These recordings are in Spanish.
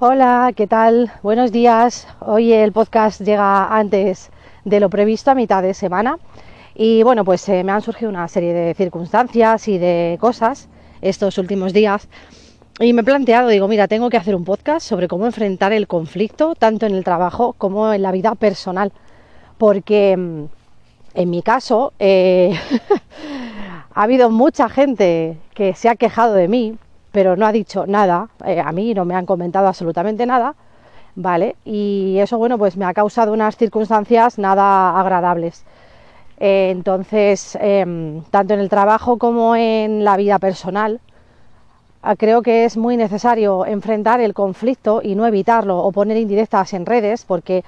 Hola, ¿qué tal? Buenos días. Hoy el podcast llega antes de lo previsto, a mitad de semana. Y bueno, pues eh, me han surgido una serie de circunstancias y de cosas estos últimos días. Y me he planteado, digo, mira, tengo que hacer un podcast sobre cómo enfrentar el conflicto, tanto en el trabajo como en la vida personal. Porque mm, en mi caso eh, ha habido mucha gente que se ha quejado de mí pero no ha dicho nada, eh, a mí no me han comentado absolutamente nada, ¿vale? Y eso, bueno, pues me ha causado unas circunstancias nada agradables. Eh, entonces, em, tanto en el trabajo como en la vida personal, ah, creo que es muy necesario enfrentar el conflicto y no evitarlo o poner indirectas en redes, porque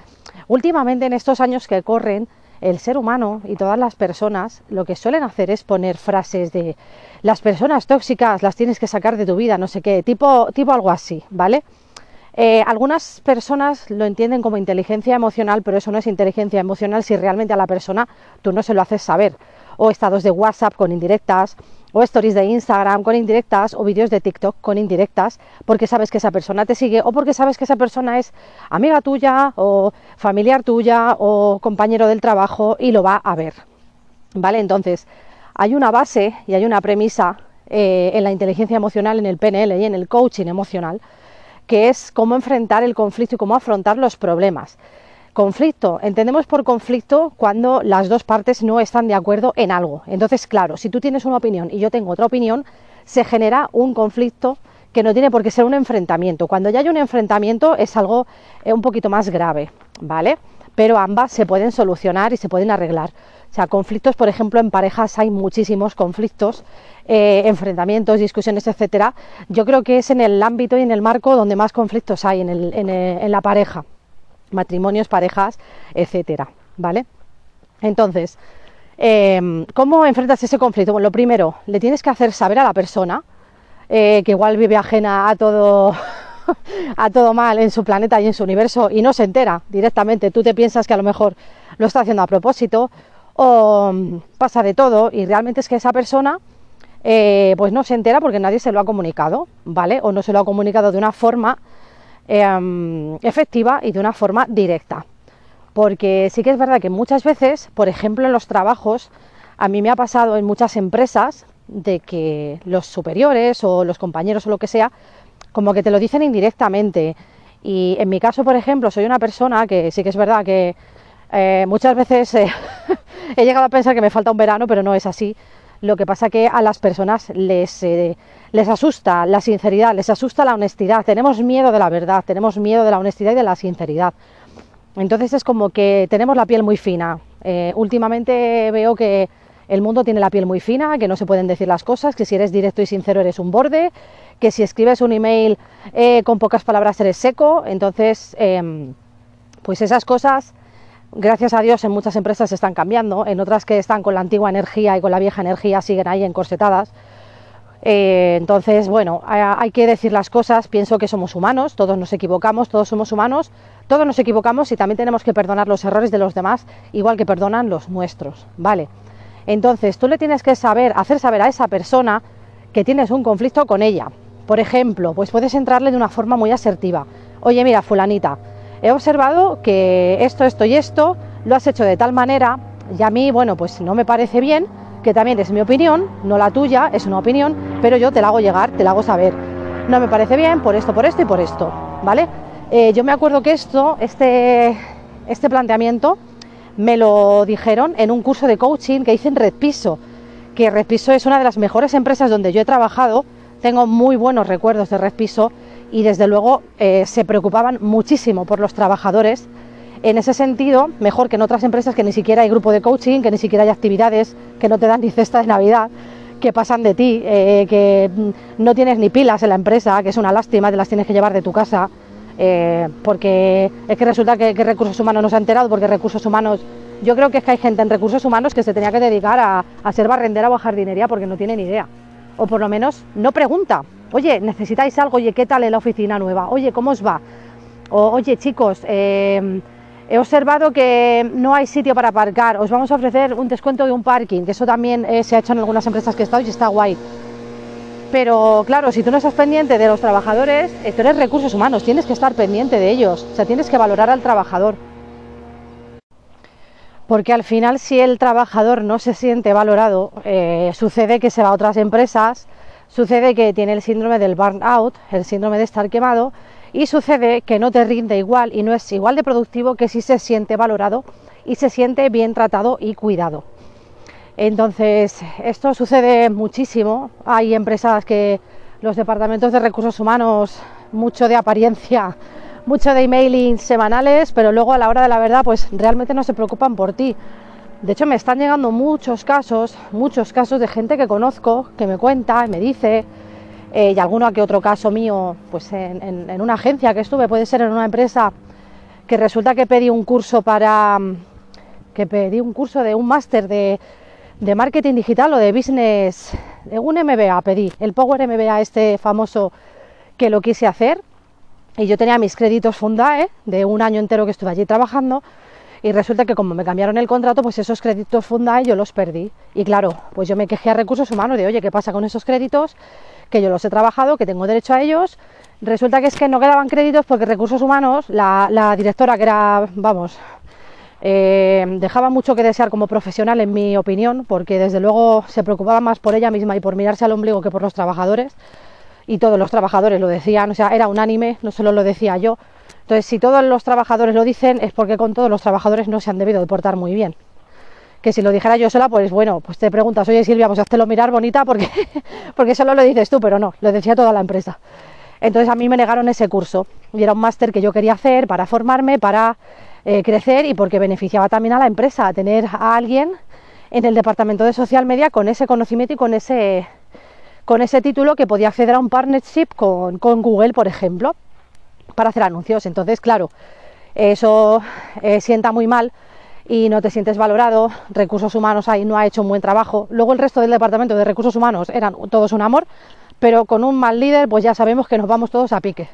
últimamente en estos años que corren, el ser humano y todas las personas lo que suelen hacer es poner frases de las personas tóxicas las tienes que sacar de tu vida, no sé qué, tipo, tipo algo así, ¿vale? Eh, algunas personas lo entienden como inteligencia emocional, pero eso no es inteligencia emocional si realmente a la persona tú no se lo haces saber. O estados de WhatsApp con indirectas, o stories de Instagram con indirectas o vídeos de TikTok con indirectas porque sabes que esa persona te sigue o porque sabes que esa persona es amiga tuya o familiar tuya o compañero del trabajo y lo va a ver. ¿Vale? Entonces, hay una base y hay una premisa eh, en la inteligencia emocional, en el PNL y en el coaching emocional, que es cómo enfrentar el conflicto y cómo afrontar los problemas. Conflicto. Entendemos por conflicto cuando las dos partes no están de acuerdo en algo. Entonces, claro, si tú tienes una opinión y yo tengo otra opinión, se genera un conflicto que no tiene por qué ser un enfrentamiento. Cuando ya hay un enfrentamiento es algo eh, un poquito más grave, ¿vale? Pero ambas se pueden solucionar y se pueden arreglar. O sea, conflictos, por ejemplo, en parejas hay muchísimos conflictos, eh, enfrentamientos, discusiones, etcétera. Yo creo que es en el ámbito y en el marco donde más conflictos hay en, en la pareja matrimonios, parejas, etcétera, ¿vale? Entonces, em, ¿cómo enfrentas ese conflicto? Bueno, lo primero, le tienes que hacer saber a la persona eh, que igual vive ajena a todo, a todo mal en su planeta y en su universo y no se entera directamente. Tú te piensas que a lo mejor lo está haciendo a propósito o mm, pasa de todo y realmente es que esa persona eh, pues no se entera porque nadie se lo ha comunicado, ¿vale? O no se lo ha comunicado de una forma Em, efectiva y de una forma directa. Porque sí que es verdad que muchas veces, por ejemplo en los trabajos, a mí me ha pasado en muchas empresas de que los superiores o los compañeros o lo que sea, como que te lo dicen indirectamente. Y en mi caso, por ejemplo, soy una persona que sí que es verdad que eh, muchas veces eh, he llegado a pensar que me falta un verano, pero no es así. Lo que pasa que a las personas les, eh, les asusta la sinceridad, les asusta la honestidad. Tenemos miedo de la verdad, tenemos miedo de la honestidad y de la sinceridad. Entonces es como que tenemos la piel muy fina. Eh, últimamente veo que el mundo tiene la piel muy fina, que no se pueden decir las cosas, que si eres directo y sincero eres un borde, que si escribes un email eh, con pocas palabras eres seco. Entonces, em, pues esas cosas gracias a Dios en muchas empresas están cambiando, en otras que están con la antigua energía y con la vieja energía siguen ahí encorsetadas. Eh, entonces, bueno, hay que decir las cosas, pienso que somos humanos, todos nos equivocamos, todos somos humanos, todos nos equivocamos y también tenemos que perdonar los errores de los demás, igual que perdonan los nuestros, ¿vale? Entonces, tú le tienes que saber, hacer saber a esa persona que tienes un conflicto con ella. Por ejemplo, pues puedes entrarle de una forma muy asertiva. Oye, mira, fulanita, he observado que esto, esto y esto lo has hecho de tal manera y a mí, bueno, pues no me parece bien, que también es mi opinión, no la tuya, es una opinión, pero yo te la hago llegar, te la hago saber. No me parece bien por esto, por esto y por esto, ¿vale? Eh, yo me acuerdo que esto, este, este planteamiento, me lo dijeron en un curso de coaching que hice en Red Piso, que Red Piso es una de las mejores empresas donde yo he trabajado, tengo muy buenos recuerdos de Red Piso y desde luego eh, se preocupaban muchísimo por los trabajadores. En ese sentido, mejor que en otras empresas que ni siquiera hay grupo de coaching, que ni siquiera hay actividades, que no te dan ni cesta de Navidad, que pasan de ti, eh, que no tienes ni pilas en la empresa, que es una lástima, te las tienes que llevar de tu casa, eh, porque es que resulta que, recursos humanos no se ha enterado, porque recursos humanos, yo creo que es que hay gente en recursos humanos que se tenía que dedicar a, a ser barrendera o a jardinería porque no tiene ni idea, o por lo menos no pregunta, oye, necesitáis algo, oye, ¿qué tal en la oficina nueva? Oye, ¿cómo os va? Oye, chicos, em, he observado que no hay sitio para aparcar, os vamos a ofrecer un descuento de un parking, que eso también eh, se ha hecho en algunas empresas que he estado y está guay. Pero claro, si tú no estás pendiente de los trabajadores, eh, tú eres recursos humanos, tienes que estar pendiente de ellos, o sea, tienes que valorar al trabajador. Porque al final si el trabajador no se siente valorado, eh, sucede que se va a otras empresas, sucede que tiene el síndrome del burnout, el síndrome de estar quemado, y sucede que no te rinde igual y no es igual de productivo que si se siente valorado y se siente bien tratado y cuidado. Entonces, esto sucede muchísimo. Hay empresas que los departamentos de recursos humanos, mucho de apariencia, mucho de emailing semanales, pero luego a la hora de la verdad, pues realmente no se preocupan por ti. De hecho, me están llegando muchos casos, muchos casos de gente que conozco, que me cuenta y me dice, eh, y alguno que otro caso mío, pues en, una agencia que estuve, puede ser en una empresa, que resulta que pedí un curso para, que pedí un curso de un máster de de marketing digital o de business, de un MBA pedí, el Power MBA este famoso que lo quise hacer. Y yo tenía mis créditos Fundae de un año entero que estuve allí trabajando y resulta que como me cambiaron el contrato, pues esos créditos Fundae yo los perdí. Y claro, pues yo me quejé a recursos humanos de, oye, ¿qué pasa con esos créditos? Que yo los he trabajado, que tengo derecho a ellos. Resulta que es que no quedaban créditos porque recursos humanos, la, directora que era, vamos, eh, dejaba mucho que desear como profesional, en mi opinión, porque desde luego se preocupaba más por ella misma y por mirarse al ombligo que por los trabajadores. Y todos los trabajadores lo decían, o sea, era unánime, no solo lo decía yo. Entonces, si todos los trabajadores lo dicen, es porque con todos los trabajadores no se han debido de portar muy bien. Que si lo dijera yo sola, pues bueno, pues te preguntas, oye Silvia, pues lo mirar bonita porque, porque solo lo dices tú, pero no, lo decía toda la empresa. Entonces a mí me negaron ese curso y era un máster que yo quería hacer para formarme, para eh, crecer y porque beneficiaba también a la empresa, a tener a alguien en el departamento de social media con ese conocimiento y con ese, con ese título que podía acceder a un partnership con, con Google, por ejemplo, para hacer anuncios. Entonces, claro, eso eh, sienta muy mal y no te sientes valorado, recursos humanos ahí no ha hecho un buen trabajo. Luego el resto del departamento de recursos humanos eran todos un amor, pero con un mal líder pues ya sabemos que nos vamos todos a pique.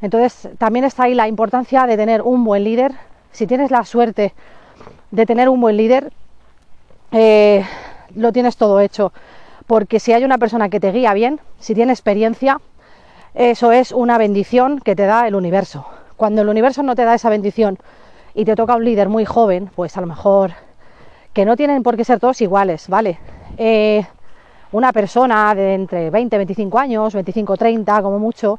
Entonces también está ahí la importancia de tener un buen líder si tienes la suerte de tener un buen líder, eh, lo tienes todo hecho. Porque si hay una persona que te guía bien, si tiene experiencia, eso es una bendición que te da el universo. Cuando el universo no te da esa bendición y te toca un líder muy joven, pues a lo mejor que no tienen por qué ser todos iguales, ¿vale? Eh, una persona de entre 20, 25 años, 25, 30 como mucho,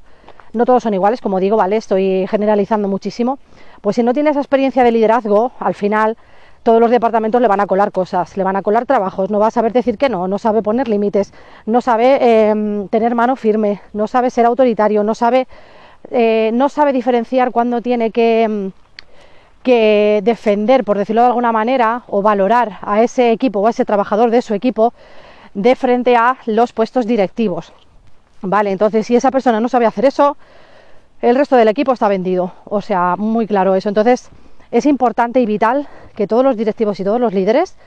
no todos son iguales, como digo, ¿vale? Estoy generalizando muchísimo. Pues si no tiene esa experiencia de liderazgo, al final todos los departamentos le van a colar cosas, le van a colar trabajos, no va a saber decir que no, no sabe poner límites, no sabe em, tener mano firme, no sabe ser autoritario, no sabe, eh, no sabe diferenciar cuando tiene que, em, que defender, por decirlo de alguna manera, o valorar a ese equipo o a ese trabajador de su equipo de frente a los puestos directivos. Vale, entonces si esa persona no sabe hacer eso, el resto del equipo está vendido. O sea, muy claro eso. Entonces es importante y vital que todos los directivos y todos los líderes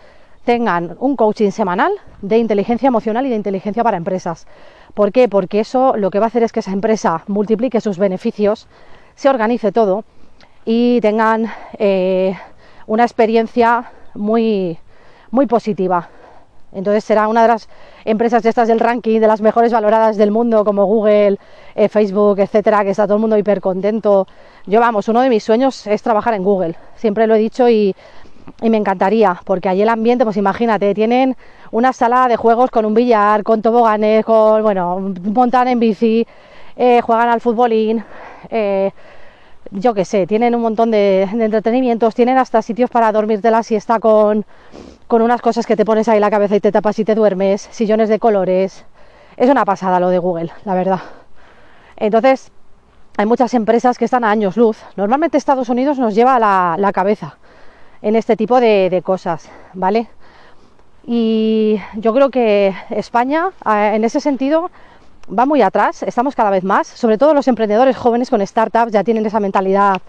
tengan un coaching semanal de inteligencia emocional y de inteligencia para empresas. ¿Por qué? Porque eso lo que va a hacer es que esa empresa multiplique sus beneficios, se organice todo y tengan eh, una experiencia muy, muy positiva. Entonces será una de las empresas de estas del ranking, de las mejores valoradas del mundo, como Google, eh, Facebook, etcétera, que está todo el mundo hiper contento. Yo, vamos, uno de mis sueños es trabajar en Google, siempre lo he dicho y, me encantaría, porque allí el ambiente, pues imagínate, tienen una sala de juegos con un billar, con toboganes, con, bueno, montan en bici, eh, juegan al futbolín, eh, yo qué sé, tienen un montón de, entretenimientos, tienen hasta sitios para dormirte la siesta con, con unas cosas que te pones ahí la cabeza y te tapas y te duermes, sillones de colores. Es una pasada lo de Google, la verdad. Entonces, hay muchas empresas que están a años luz. Normalmente Estados Unidos nos lleva a la, cabeza en este tipo de, de, cosas, ¿vale? Y yo creo que España, en ese sentido, va muy atrás, estamos cada vez más, sobre todo los emprendedores jóvenes con startups ya tienen esa mentalidad,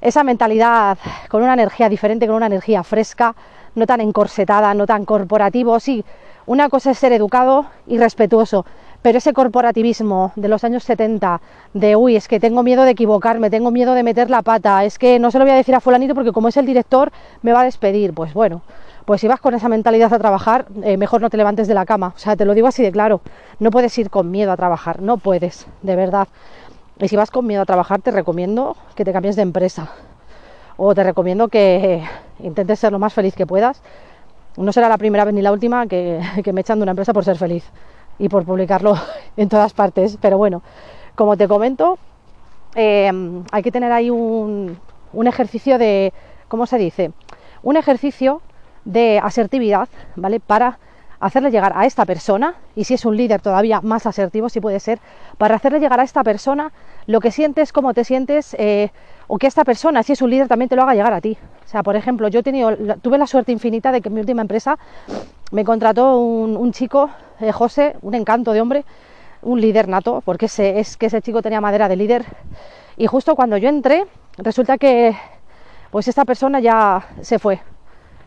esa mentalidad con una energía diferente, con una energía fresca, no tan encorsetada, no tan corporativo. Sí, una cosa es ser educado y respetuoso, pero ese corporativismo de los años 70, de uy, es que tengo miedo de equivocarme, tengo miedo de meter la pata, es que no se lo voy a decir a fulanito porque como es el director me va a despedir, pues bueno, pues si vas con esa mentalidad a trabajar, eh, mejor no te levantes de la cama. O sea, te lo digo así de claro, no puedes ir con miedo a trabajar, no puedes, de verdad. Y si vas con miedo a trabajar, te recomiendo que te cambies de empresa. O te recomiendo que intentes ser lo más feliz que puedas. No será la primera vez ni la última que, me echan de una empresa por ser feliz y por publicarlo en todas partes. Pero bueno, como te comento, eh, hay que tener ahí un, un ejercicio de, ¿cómo se dice? Un ejercicio de asertividad, ¿vale? Para hacerle llegar a esta persona, y si es un líder todavía más asertivo, si puede ser, para hacerle llegar a esta persona lo que sientes, cómo te sientes, eh, o que esta persona, si es un líder, también te lo haga llegar a ti. O sea, por ejemplo, yo tuve la suerte infinita de que en mi última empresa me contrató un, chico, eh, José, un encanto de hombre, un líder nato, porque es que ese chico tenía madera de líder, y justo cuando yo entré, resulta que pues esta persona ya se fue.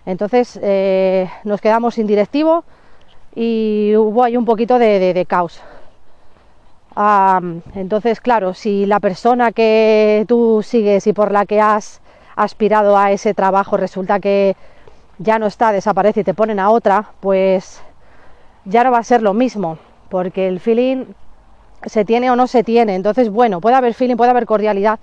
Entonces eh, nos quedamos sin directivo y hubo ahí un poquito de, caos. entonces, claro, si la persona que tú sigues y por la que has aspirado a ese trabajo resulta que ya no está, desaparece y te ponen a otra, pues ya no va a ser lo mismo, porque el feeling se tiene o no se tiene. Entonces, bueno, puede haber feeling, puede haber cordialidad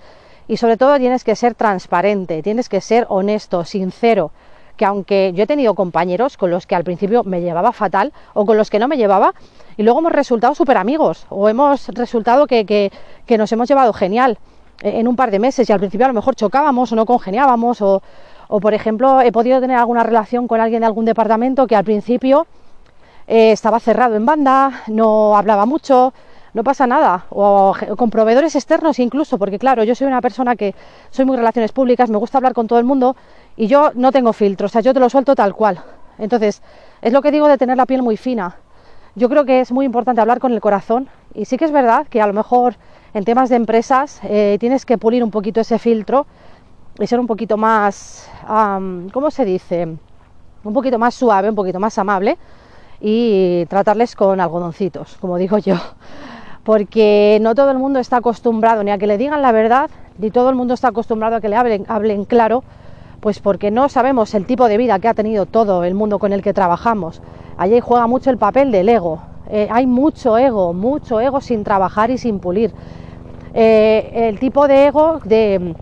y sobre todo tienes que ser transparente, tienes que ser honesto, sincero. Que aunque yo he tenido compañeros con los que al principio me llevaba fatal o con los que no me llevaba, y luego hemos resultado súper amigos o hemos resultado que, que, nos hemos llevado genial en un par de meses. Y al principio a lo mejor chocábamos o no congeniábamos o, o por ejemplo he podido tener alguna relación con alguien de algún departamento que al principio eh, estaba cerrado en banda, no hablaba mucho, no pasa nada, o con proveedores externos incluso, porque claro, yo soy una persona que soy muy relaciones públicas, me gusta hablar con todo el mundo y yo no tengo filtros, o sea, yo te lo suelto tal cual. Entonces, es lo que digo de tener la piel muy fina. Yo creo que es muy importante hablar con el corazón y sí que es verdad que a lo mejor en temas de empresas eh, tienes que pulir un poquito ese filtro y ser un poquito más, ¿cómo se dice? Un poquito más suave, un poquito más amable y tratarles con algodoncitos, como digo yo porque no todo el mundo está acostumbrado ni a que le digan la verdad, ni todo el mundo está acostumbrado a que le hablen, hablen claro, pues porque no sabemos el tipo de vida que ha tenido todo el mundo con el que trabajamos. Allí juega mucho el papel del ego. Eh, hay mucho ego, mucho ego sin trabajar y sin pulir. Eh, el tipo de ego de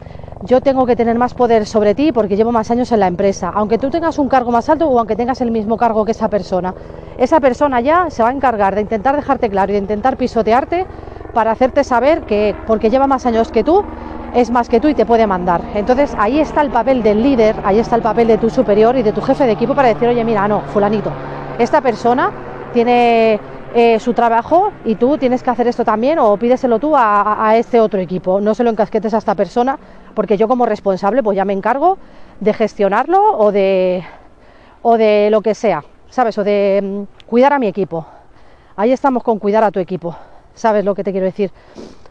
yo tengo que tener más poder sobre ti porque llevo más años en la empresa, aunque tú tengas un cargo más alto o aunque tengas el mismo cargo que esa persona. Esa persona ya se va a encargar de intentar dejarte claro y de intentar pisotearte para hacerte saber que porque lleva más años que tú, es más que tú y te puede mandar. Entonces ahí está el papel del líder, ahí está el papel de tu superior y de tu jefe de equipo para decir, oye, mira, no, fulanito, esta persona tiene eh, su trabajo y tú tienes que hacer esto también o pídeselo tú a, este otro equipo. No se lo encasquetes a esta persona porque yo como responsable pues ya me encargo de gestionarlo o de, o de lo que sea, ¿sabes? O de mm, cuidar a mi equipo. Ahí estamos con cuidar a tu equipo, ¿sabes lo que te quiero decir?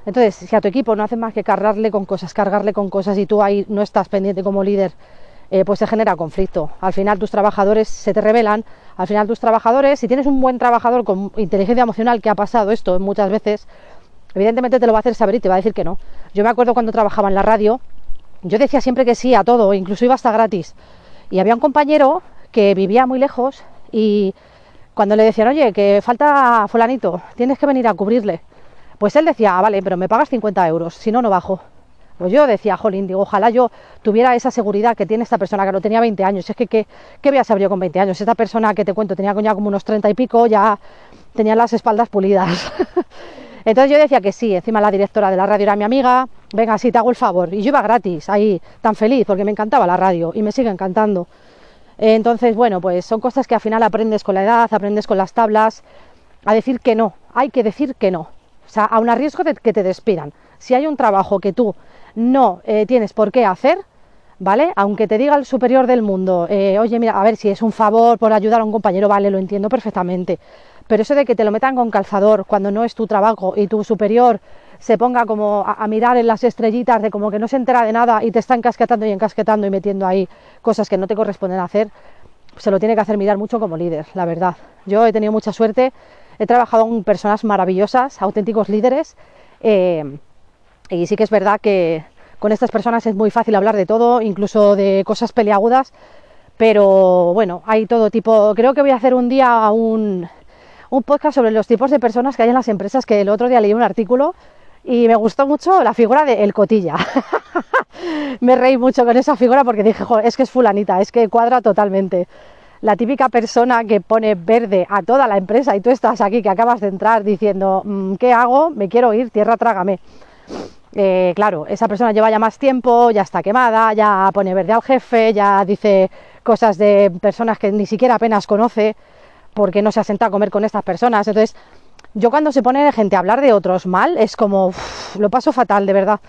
Entonces, si a tu equipo no hace más que cargarle con cosas, cargarle con cosas y tú ahí no estás pendiente como líder, eh, pues se genera conflicto. Al final tus trabajadores se te revelan, al final tus trabajadores, si tienes un buen trabajador con inteligencia emocional que ha pasado esto muchas veces, evidentemente te lo va a hacer saber y te va a decir que no. Yo me acuerdo cuando trabajaba en la radio, yo decía siempre que sí a todo, incluso iba hasta gratis. Y había un compañero que vivía muy lejos y cuando le decían, oye, que falta fulanito, tienes que venir a cubrirle, pues él decía, ah, vale, pero me pagas 50 euros, si no, no bajo. Pues yo decía, jolín, digo, ojalá yo tuviera esa seguridad que tiene esta persona, que no tenía 20 años. Es que, ¿qué, qué voy a saber yo con 20 años? Esta persona que te cuento tenía ya como unos 30 y pico, ya tenía las espaldas pulidas. Entonces yo decía que sí, encima la directora de la radio era mi amiga, venga, sí, te hago el favor. Y yo iba gratis, ahí, tan feliz, porque me encantaba la radio y me sigue encantando. Entonces, bueno, pues son cosas que al final aprendes con la edad, aprendes con las tablas, a decir que no, hay que decir que no. O sea, a riesgo de que te despidan. Si hay un trabajo que tú no eh, tienes por qué hacer, ¿vale? Aunque te diga el superior del mundo, eh, oye, mira, a ver si es un favor por ayudar a un compañero, vale, lo entiendo perfectamente. Pero eso de que te lo metan con calzador cuando no es tu trabajo y tu superior se ponga como a, mirar en las estrellitas de como que no se entera de nada y te está encasquetando y encasquetando y metiendo ahí cosas que no te corresponden hacer, se lo tiene que hacer mirar mucho como líder, la verdad. Yo he tenido mucha suerte, he trabajado con personas maravillosas, auténticos líderes, eh, y sí que es verdad que con estas personas es muy fácil hablar de todo, incluso de cosas peliagudas, Pero bueno, hay todo tipo. Creo que voy a hacer un día un, un podcast sobre los tipos de personas que hay en las empresas, que el otro día leí un artículo y me gustó mucho la figura de El Cotilla. me reí mucho con esa figura porque dije, es que es fulanita, es que cuadra totalmente. La típica persona que pone verde a toda la empresa y tú estás aquí que acabas de entrar diciendo, mm, ¿qué hago? Me quiero ir, tierra, trágame. Eh, claro, esa persona lleva ya más tiempo, ya está quemada, ya pone verde al jefe, ya dice cosas de personas que ni siquiera apenas conoce porque no se ha a comer con estas personas. Entonces, yo cuando se pone gente a hablar de otros mal, es como, lo paso fatal, de verdad.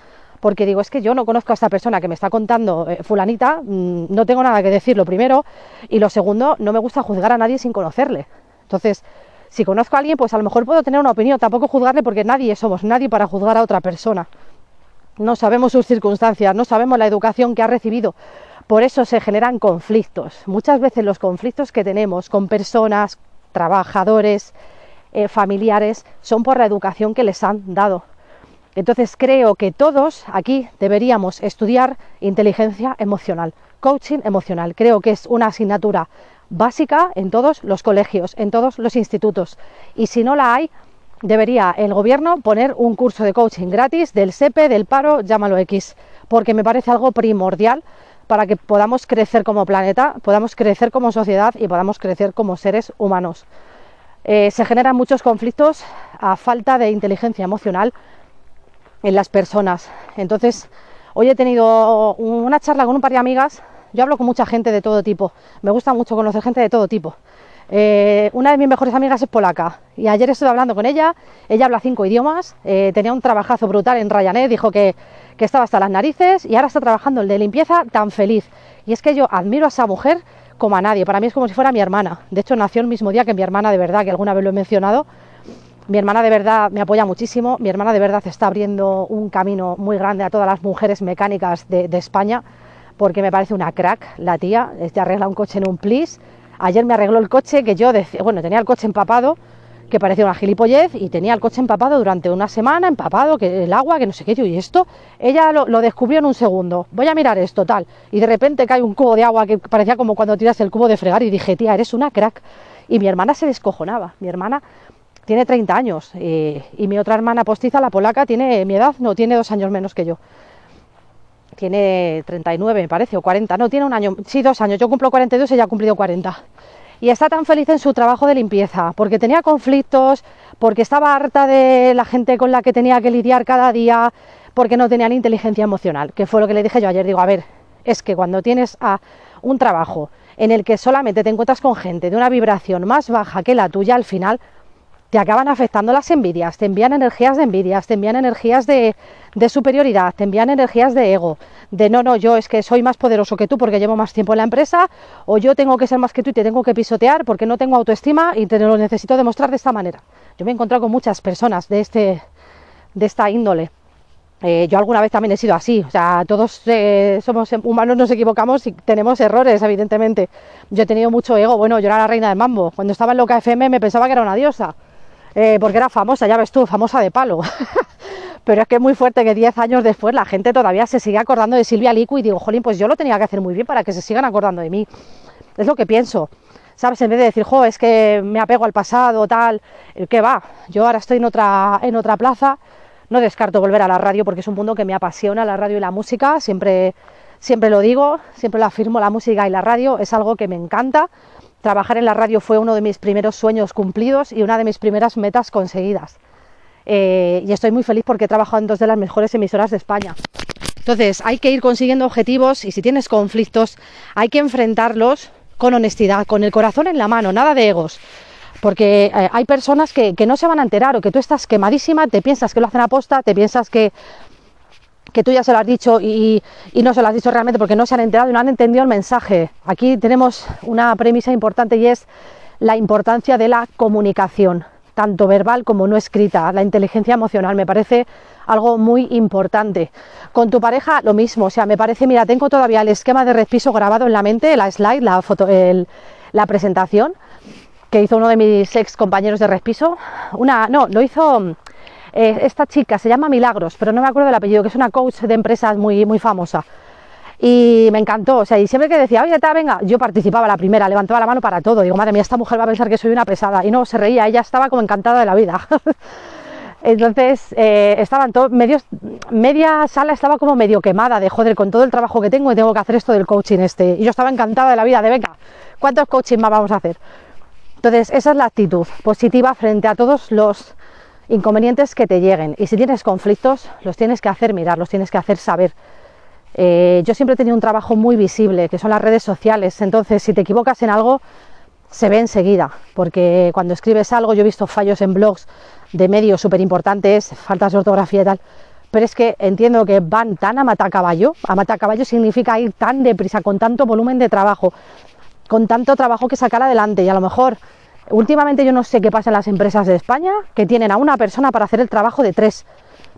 Porque digo, es que yo no conozco a esta persona que me está contando eh, fulanita, mm, no tengo nada que decir, lo primero. Y lo segundo, no me gusta juzgar a nadie sin conocerle. Entonces, si conozco a alguien, pues a lo mejor puedo tener una opinión, tampoco juzgarle porque nadie somos nadie para juzgar a otra persona. No sabemos sus circunstancias, no sabemos la educación que ha recibido. Por eso se generan conflictos. Muchas veces los conflictos que tenemos con personas, trabajadores, eh, familiares, son por la educación que les han dado. Entonces creo que todos aquí deberíamos estudiar inteligencia emocional, coaching emocional. Creo que es una asignatura básica en todos los colegios, en todos los institutos. Y si no la hay, debería el gobierno poner un curso de coaching gratis del SEPE, del paro, llámalo X, porque me parece algo primordial para que podamos crecer como planeta, podamos crecer como sociedad y podamos crecer como seres humanos. Eh, se generan muchos conflictos a falta de inteligencia emocional en las personas. Entonces, hoy he tenido una charla con un par de amigas. Yo hablo con mucha gente de todo tipo. Me gusta mucho conocer gente de todo tipo. Eh, una de mis mejores amigas es polaca y ayer estuve hablando con ella. Ella habla cinco idiomas, eh, tenía un trabajazo brutal en Ryanair, dijo que, que estaba hasta las narices y ahora está trabajando el de limpieza tan feliz. Y es que yo admiro a esa mujer como a nadie. Para mí es como si fuera mi hermana. De hecho, nació el mismo día que mi hermana de verdad, que alguna vez lo he mencionado. Mi hermana de verdad me apoya muchísimo. Mi hermana de verdad está abriendo un camino muy grande a todas las mujeres mecánicas de, España, porque me parece una crack la tía. Te arregla un coche en un plis. Ayer me arregló el coche que yo, decía, bueno, tenía el coche empapado que parecía una gilipollez y tenía el coche empapado durante una semana, empapado, que el agua, que no sé qué, y esto, ella lo, descubrió en un segundo, voy a mirar esto, tal, y de repente cae un cubo de agua que parecía como cuando tiras el cubo de fregar y dije, tía, eres una crack. Y mi hermana se descojonaba, mi hermana tiene 30 años y, y mi otra hermana postiza, la polaca, tiene mi edad, no, tiene dos años menos que yo tiene 39 me parece, o 40, no, tiene un año, sí, dos años, yo cumplo 42, ella ha cumplido 40 y está tan feliz en su trabajo de limpieza, porque tenía conflictos, porque estaba harta de la gente con la que tenía que lidiar cada día, porque no tenía inteligencia emocional, que fue lo que le dije yo ayer. Digo, a ver, es que cuando tienes a un trabajo en el que solamente te encuentras con gente de una vibración más baja que la tuya, al final te acaban afectando las envidias, te envían energías de envidias, te envían energías de, superioridad, te envían energías de ego, de no, no, yo es que soy más poderoso que tú porque llevo más tiempo en la empresa, o yo tengo que ser más que tú y te tengo que pisotear porque no tengo autoestima y te lo necesito demostrar de esta manera. Yo me he encontrado con muchas personas de, este, de esta índole. Eh, yo alguna vez también he sido así, o sea, todos eh, somos humanos, nos equivocamos y tenemos errores, evidentemente. Yo he tenido mucho ego, bueno, yo era la reina del mambo. Cuando estaba en Loca FM me pensaba que era una diosa eh, porque era famosa, ya ves tú, famosa de palo. Pero es que es muy fuerte que 10 años después la gente todavía se sigue acordando de Silvia Licu y digo, jolín, pues yo lo tenía que hacer muy bien para que se sigan acordando de mí. Es lo que pienso. ¿Sabes? En vez de decir, jo, es que me apego al pasado, tal, ¿qué va? Yo ahora estoy en otra, en otra plaza, no descarto volver a la radio porque es un mundo que me apasiona, la radio y la música, siempre, siempre lo digo, siempre lo afirmo, la música y la radio es algo que me encanta, Trabajar en la radio fue uno de mis primeros sueños cumplidos y una de mis primeras metas conseguidas. Eh, y estoy muy feliz porque he trabajado en dos de las mejores emisoras de España. Entonces, hay que ir consiguiendo objetivos y si tienes conflictos, hay que enfrentarlos con honestidad, con el corazón en la mano, nada de egos. Porque eh, hay personas que, que, no se van a enterar o que tú estás quemadísima, te piensas que lo hacen a posta, te piensas que que tú ya se lo has dicho y, no se lo has dicho realmente porque no se han enterado y no han entendido el mensaje. Aquí tenemos una premisa importante y es la importancia de la comunicación, tanto verbal como no escrita, la inteligencia emocional, me parece algo muy importante. Con tu pareja lo mismo, o sea, me parece, mira, tengo todavía el esquema de respiso grabado en la mente, la slide, la, foto, la presentación que hizo uno de mis ex compañeros de respiso. Una, no, lo hizo eh, esta chica se llama Milagros, pero no me acuerdo del apellido, que es una coach de empresas muy, muy famosa. Y me encantó, o sea, y siempre que decía, oye, está, venga, yo participaba la primera, levantaba la mano para todo. Digo, madre mía, esta mujer va a pensar que soy una pesada. Y no, se reía, ella estaba como encantada de la vida. Entonces, eh, estaban todos, media sala estaba como medio quemada de joder, con todo el trabajo que tengo y tengo que hacer esto del coaching este. Y yo estaba encantada de la vida, de venga, ¿cuántos coaching más vamos a hacer? Entonces, esa es la actitud positiva frente a todos los inconvenientes que te lleguen. Y si tienes conflictos, los tienes que hacer mirar, los tienes que hacer saber. Eh, yo siempre he tenido un trabajo muy visible, que son las redes sociales. Entonces, si te equivocas en algo, se ve enseguida. Porque cuando escribes algo, yo he visto fallos en blogs de medios súper importantes, faltas de ortografía y tal. Pero es que entiendo que van tan a matacaballo. A matacaballo significa ir tan deprisa, con tanto volumen de trabajo, con tanto trabajo que sacar adelante. Y a lo mejor Últimamente yo no sé qué pasa en las empresas de España, que tienen a una persona para hacer el trabajo de tres,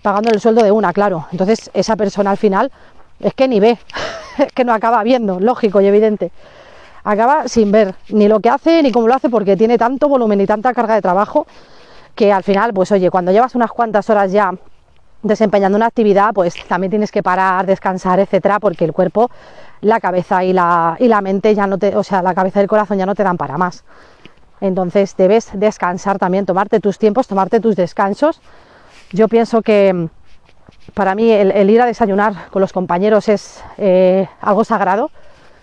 pagando el sueldo de una, claro. Entonces esa persona al final es que ni ve, es que no acaba viendo, lógico y evidente. Acaba sin ver ni lo que hace ni cómo lo hace porque tiene tanto volumen y tanta carga de trabajo que al final, pues oye, cuando llevas unas cuantas horas ya desempeñando una actividad, pues también tienes que parar, descansar, etcétera, porque el cuerpo, la cabeza y la, y la mente ya no te, o sea, la cabeza y el corazón ya no te dan para más. Entonces debes descansar también, tomarte tus tiempos, tomarte tus descansos. Yo pienso que mm, para mí el, ir a desayunar con los compañeros es eh, algo sagrado.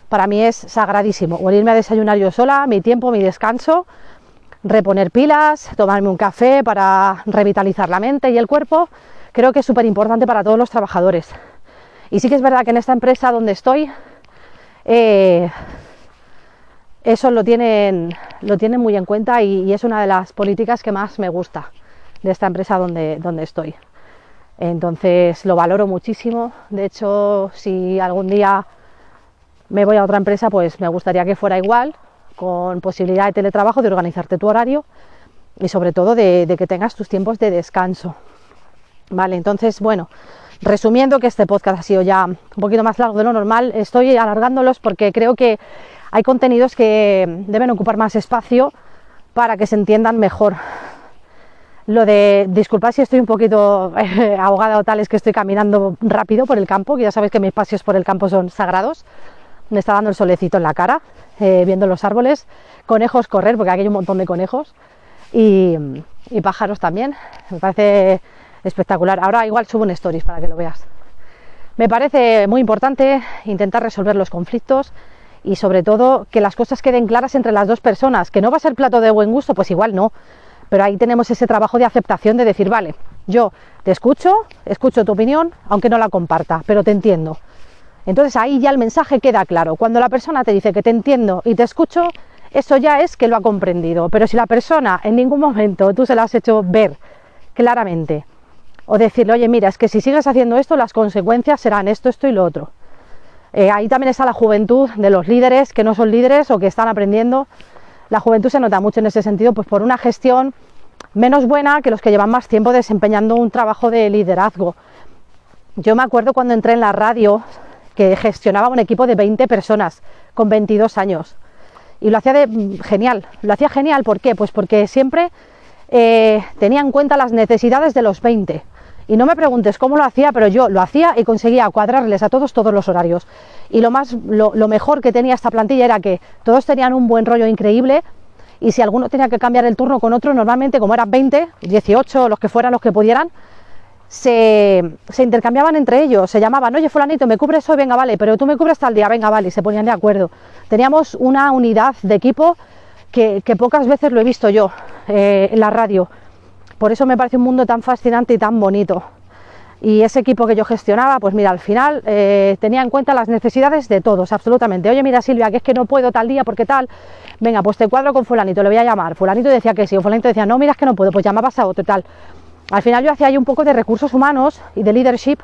Para mí es sagradísimo. O irme a desayunar yo sola, mi tiempo, mi descanso, reponer pilas, tomarme un café para revitalizar la mente y el cuerpo. Creo que es súper importante para todos los trabajadores. Y sí que es verdad que en esta empresa donde estoy, eh, eso lo tienen, lo tienen muy en cuenta y, es una de las políticas que más me gusta de esta empresa donde, donde estoy. Entonces lo valoro muchísimo. De hecho, si algún día me voy a otra empresa, pues me gustaría que fuera igual, con posibilidad de teletrabajo, de organizarte tu horario y sobre todo de, de que tengas tus tiempos de descanso. Vale, entonces, bueno, resumiendo que este podcast ha sido ya un poquito más largo de lo normal, estoy alargándolos porque creo que hay contenidos que deben ocupar más espacio para que se entiendan mejor. Lo de, disculpad si estoy un poquito eh, ahogada o tal, es que estoy caminando rápido por el campo, que ya sabéis que mis paseos por el campo son sagrados. Me está dando el solecito en la cara, eh, viendo los árboles, conejos correr, porque aquí hay un montón de conejos, y, y pájaros también. Me parece espectacular. Ahora igual subo un stories para que lo veas. Me parece muy importante intentar resolver los conflictos, y sobre todo que las cosas queden claras entre las dos personas, que no va a ser plato de buen gusto, pues igual no, pero ahí tenemos ese trabajo de aceptación de decir, vale, yo te escucho, escucho tu opinión, aunque no la comparta, pero te entiendo. Entonces ahí ya el mensaje queda claro. Cuando la persona te dice que te entiendo y te escucho, eso ya es que lo ha comprendido. Pero si la persona en ningún momento tú se la has hecho ver claramente, o decirle, oye, mira, es que si sigues haciendo esto, las consecuencias serán esto, esto y lo otro. Eh, ahí también está la juventud de los líderes que no son líderes o que están aprendiendo. La juventud se nota mucho en ese sentido, pues por una gestión menos buena que los que llevan más tiempo desempeñando un trabajo de liderazgo. Yo me acuerdo cuando entré en la radio que gestionaba un equipo de 20 personas con 22 años y lo hacía mm, genial. Lo hacía genial, ¿por qué? Pues porque siempre eh, tenía en cuenta las necesidades de los 20 y no me preguntes cómo lo hacía, pero yo lo hacía y conseguía cuadrarles a todos todos los horarios. Y lo, más, lo, mejor que tenía esta plantilla era que todos tenían un buen rollo increíble y si alguno tenía que cambiar el turno con otro, normalmente como eran 20, 18, los que fueran, los que pudieran, se, se, intercambiaban entre ellos, se llamaban, oye fulanito, me cubres hoy, venga, vale, pero tú me cubres tal día, venga, vale, y se ponían de acuerdo. Teníamos una unidad de equipo que, pocas veces lo he visto yo eh, en la radio. Por eso me parece un mundo tan fascinante y tan bonito. Y ese equipo que yo gestionaba, pues mira, al final eh, tenía en cuenta las necesidades de todos, absolutamente. Oye, mira Silvia, que es que no puedo tal día porque tal. Venga, pues te cuadro con fulanito, le voy a llamar. Fulanito decía que sí, o fulanito decía, no, mira, es que no puedo, pues llamabas a otro tal. Al final yo hacía ahí un poco de recursos humanos y de leadership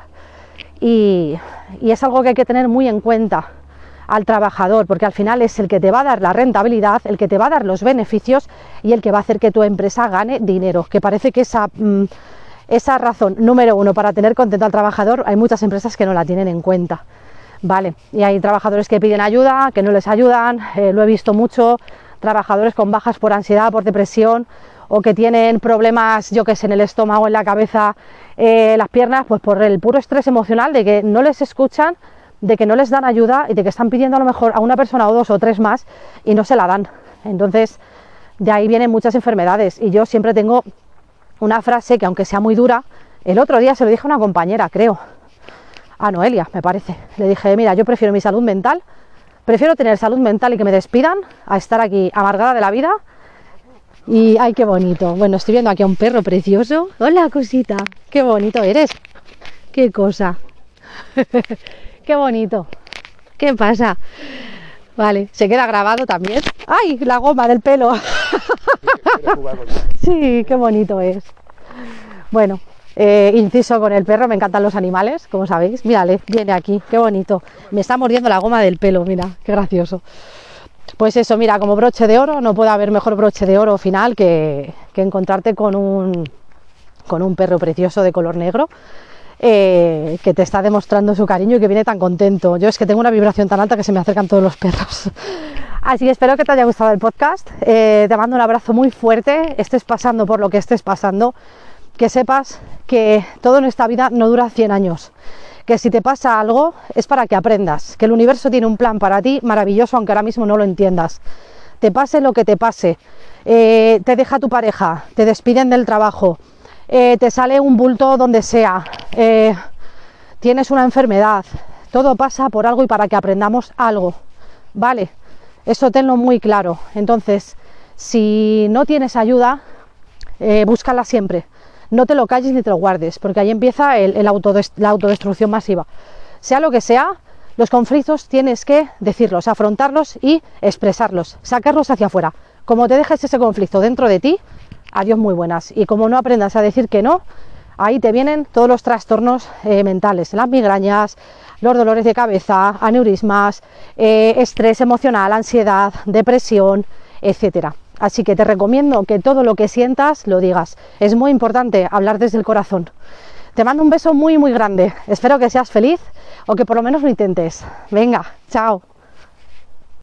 y es algo que hay que tener muy en cuenta al trabajador, porque al final es el que te va a dar la rentabilidad, el que te va a dar los beneficios y el que va a hacer que tu empresa gane dinero, que parece que esa, mm, esa razón número uno para tener contento al trabajador, hay muchas empresas que no la tienen en cuenta. Vale, y hay trabajadores que piden ayuda, que no les ayudan, eh, lo he visto mucho, trabajadores con bajas por ansiedad, por depresión, o que tienen problemas, yo que sé, en el estómago, en la cabeza, eh, las piernas, pues por el puro estrés emocional de que no les escuchan, de que no les dan ayuda y de que están pidiendo a lo mejor a una persona o dos o tres más y no se la dan. Entonces, de ahí vienen muchas enfermedades. Y yo siempre tengo una frase que aunque sea muy dura, el otro día se lo dije a una compañera, creo, a Noelia, me parece. Le dije, mira, yo prefiero mi salud mental, prefiero tener salud mental y que me despidan a estar aquí amargada de la vida. Y ay, qué bonito. Bueno, estoy viendo aquí a un perro precioso. Hola, cosita. Qué bonito eres. Qué cosa. qué bonito. ¿Qué pasa? Vale, se queda grabado también. ¡Ay! La goma del pelo. sí, qué bonito es. Bueno, eh, inciso con el perro, me encantan los animales, como sabéis. Mírale, viene aquí, qué bonito. Me está mordiendo la goma del pelo, mira, qué gracioso. Pues eso, mira, como broche de oro, no puede haber mejor broche de oro final que, encontrarte con un, con un perro precioso de color negro. Eh, que te está demostrando su cariño y que viene tan contento. Yo es que tengo una vibración tan alta que se me acercan todos los perros. Así que espero que te haya gustado el podcast. Eh, te mando un abrazo muy fuerte, estés pasando por lo que estés pasando que sepas que todo en esta vida no dura 100 años, que si te pasa algo es para que aprendas, que el universo tiene un plan para ti maravilloso aunque ahora mismo no lo entiendas. Te pase lo que te pase, eh, te deja tu pareja, te despiden del trabajo, eh, te sale un bulto donde sea, eh, tienes una enfermedad, todo pasa por algo y para que aprendamos algo, ¿vale? Eso tenlo muy claro. Entonces, si no tienes ayuda, búscala siempre no te lo calles ni te lo guardes, porque ahí empieza la autodestrucción masiva. Sea lo que sea, los conflictos tienes que decirlos, afrontarlos y expresarlos, sacarlos hacia afuera. Como te dejes ese conflicto dentro de ti, adiós muy buenas. Y como no aprendas a decir que no, ahí te vienen todos los trastornos eh, mentales, las migrañas, los dolores de cabeza, aneurismas, eh, estrés emocional, ansiedad, depresión, etcétera. Así que te recomiendo que todo lo que sientas lo digas. Es muy importante hablar desde el corazón. Te mando un beso muy muy grande. Espero que seas feliz o que por lo menos lo intentes. Venga, chao.